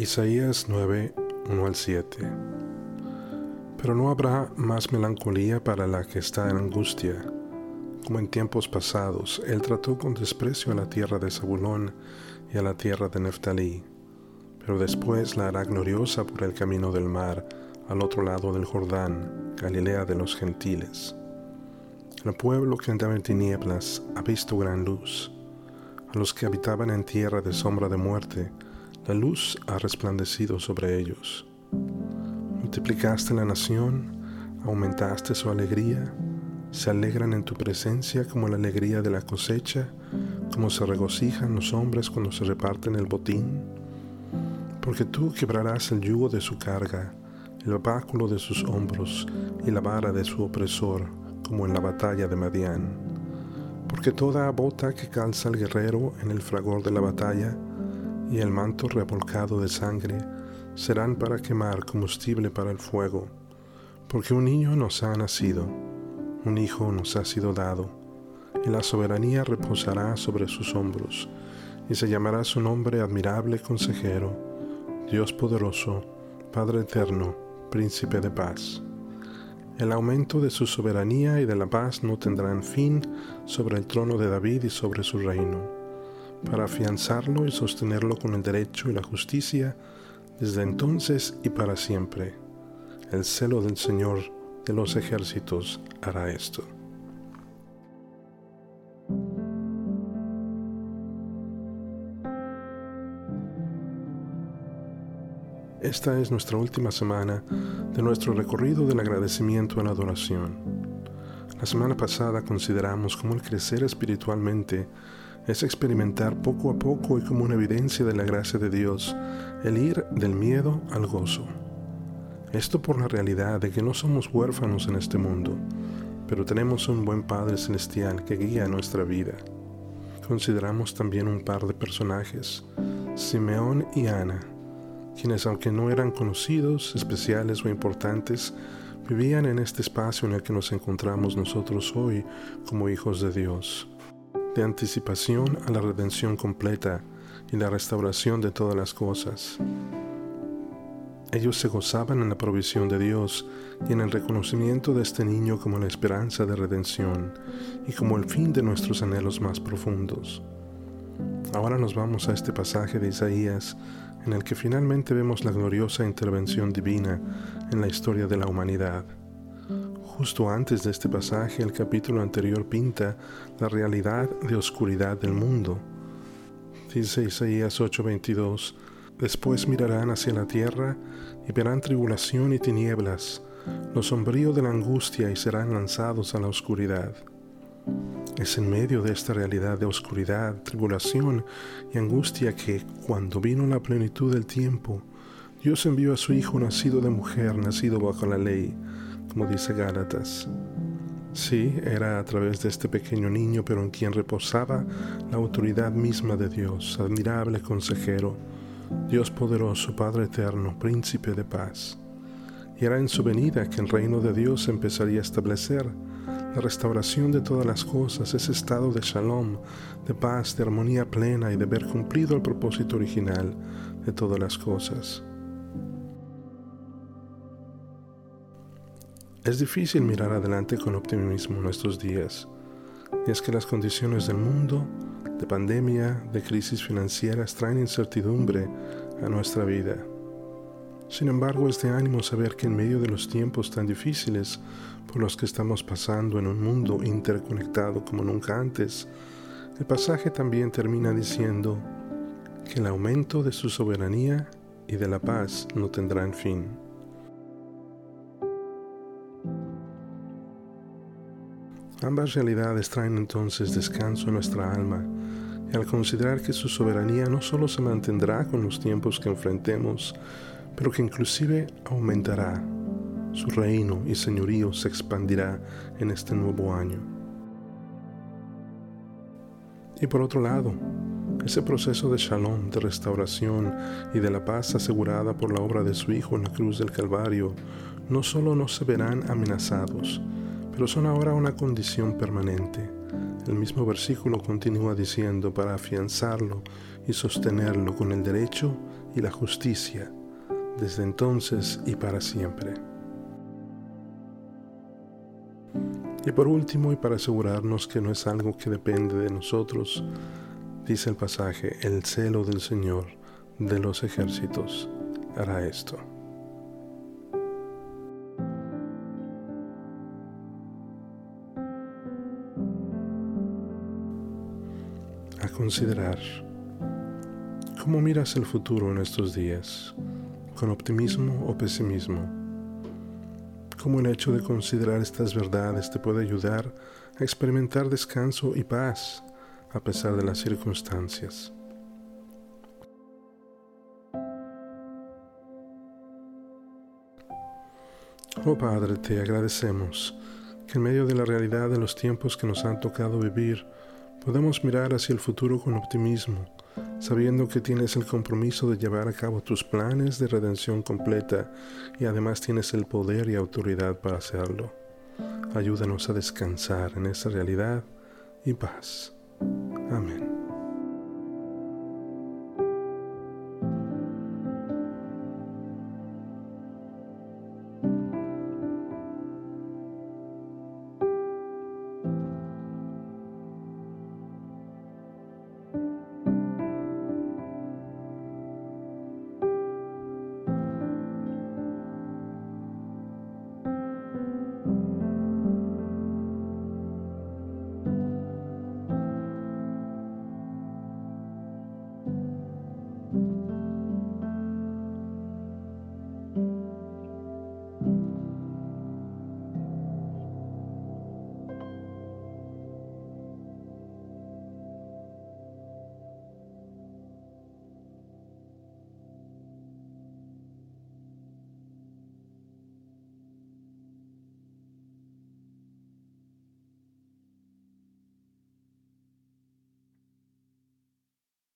Isaías 9, 1 al 7. Pero no habrá más melancolía para la que está en angustia. Como en tiempos pasados, él trató con desprecio a la tierra de Zabulón y a la tierra de Neftalí, pero después la hará gloriosa por el camino del mar, al otro lado del Jordán, Galilea de los gentiles. El pueblo que andaba en tinieblas ha visto gran luz. A los que habitaban en tierra de sombra de muerte, la luz ha resplandecido sobre ellos. Multiplicaste la nación, aumentaste su alegría, se alegran en tu presencia como la alegría de la cosecha, como se regocijan los hombres cuando se reparten el botín. Porque tú quebrarás el yugo de su carga, el báculo de sus hombros y la vara de su opresor, como en la batalla de Madián. Porque toda bota que calza el guerrero en el fragor de la batalla, y el manto revolcado de sangre serán para quemar combustible para el fuego, porque un niño nos ha nacido, un hijo nos ha sido dado, y la soberanía reposará sobre sus hombros, y se llamará su nombre admirable consejero, Dios poderoso, Padre eterno, príncipe de paz. El aumento de su soberanía y de la paz no tendrán fin sobre el trono de David y sobre su reino para afianzarlo y sostenerlo con el derecho y la justicia desde entonces y para siempre. El celo del Señor de los ejércitos hará esto. Esta es nuestra última semana de nuestro recorrido del agradecimiento la adoración. La semana pasada consideramos cómo el crecer espiritualmente es experimentar poco a poco y como una evidencia de la gracia de Dios el ir del miedo al gozo. Esto por la realidad de que no somos huérfanos en este mundo, pero tenemos un buen Padre Celestial que guía nuestra vida. Consideramos también un par de personajes, Simeón y Ana, quienes aunque no eran conocidos, especiales o importantes, vivían en este espacio en el que nos encontramos nosotros hoy como hijos de Dios de anticipación a la redención completa y la restauración de todas las cosas. Ellos se gozaban en la provisión de Dios y en el reconocimiento de este niño como la esperanza de redención y como el fin de nuestros anhelos más profundos. Ahora nos vamos a este pasaje de Isaías en el que finalmente vemos la gloriosa intervención divina en la historia de la humanidad. Justo antes de este pasaje, el capítulo anterior pinta la realidad de oscuridad del mundo. Dice Isaías 8:22, Después mirarán hacia la tierra y verán tribulación y tinieblas, lo sombrío de la angustia y serán lanzados a la oscuridad. Es en medio de esta realidad de oscuridad, tribulación y angustia que, cuando vino la plenitud del tiempo, Dios envió a su Hijo nacido de mujer, nacido bajo la ley, como dice Gálatas. Sí, era a través de este pequeño niño, pero en quien reposaba la autoridad misma de Dios, admirable consejero, Dios poderoso, Padre eterno, príncipe de paz. Y era en su venida que el reino de Dios empezaría a establecer la restauración de todas las cosas, ese estado de shalom, de paz, de armonía plena y de ver cumplido el propósito original de todas las cosas. Es difícil mirar adelante con optimismo en estos días, y es que las condiciones del mundo, de pandemia, de crisis financieras, traen incertidumbre a nuestra vida. Sin embargo, es de ánimo saber que en medio de los tiempos tan difíciles por los que estamos pasando en un mundo interconectado como nunca antes, el pasaje también termina diciendo que el aumento de su soberanía y de la paz no tendrán fin. Ambas realidades traen entonces descanso a nuestra alma, y al considerar que su soberanía no solo se mantendrá con los tiempos que enfrentemos, pero que inclusive aumentará. Su reino y señorío se expandirá en este nuevo año. Y por otro lado, ese proceso de shalom, de restauración y de la paz asegurada por la obra de su Hijo en la cruz del Calvario, no solo no se verán amenazados, pero son ahora una condición permanente. El mismo versículo continúa diciendo para afianzarlo y sostenerlo con el derecho y la justicia, desde entonces y para siempre. Y por último, y para asegurarnos que no es algo que depende de nosotros, dice el pasaje, el celo del Señor de los ejércitos hará esto. Considerar, ¿cómo miras el futuro en estos días? ¿Con optimismo o pesimismo? cómo el hecho de considerar estas verdades te puede ayudar a experimentar descanso y paz a pesar de las circunstancias. Oh Padre, te agradecemos que en medio de la realidad de los tiempos que nos han tocado vivir, podemos mirar hacia el futuro con optimismo sabiendo que tienes el compromiso de llevar a cabo tus planes de redención completa y además tienes el poder y autoridad para hacerlo. Ayúdanos a descansar en esa realidad y paz. Amén.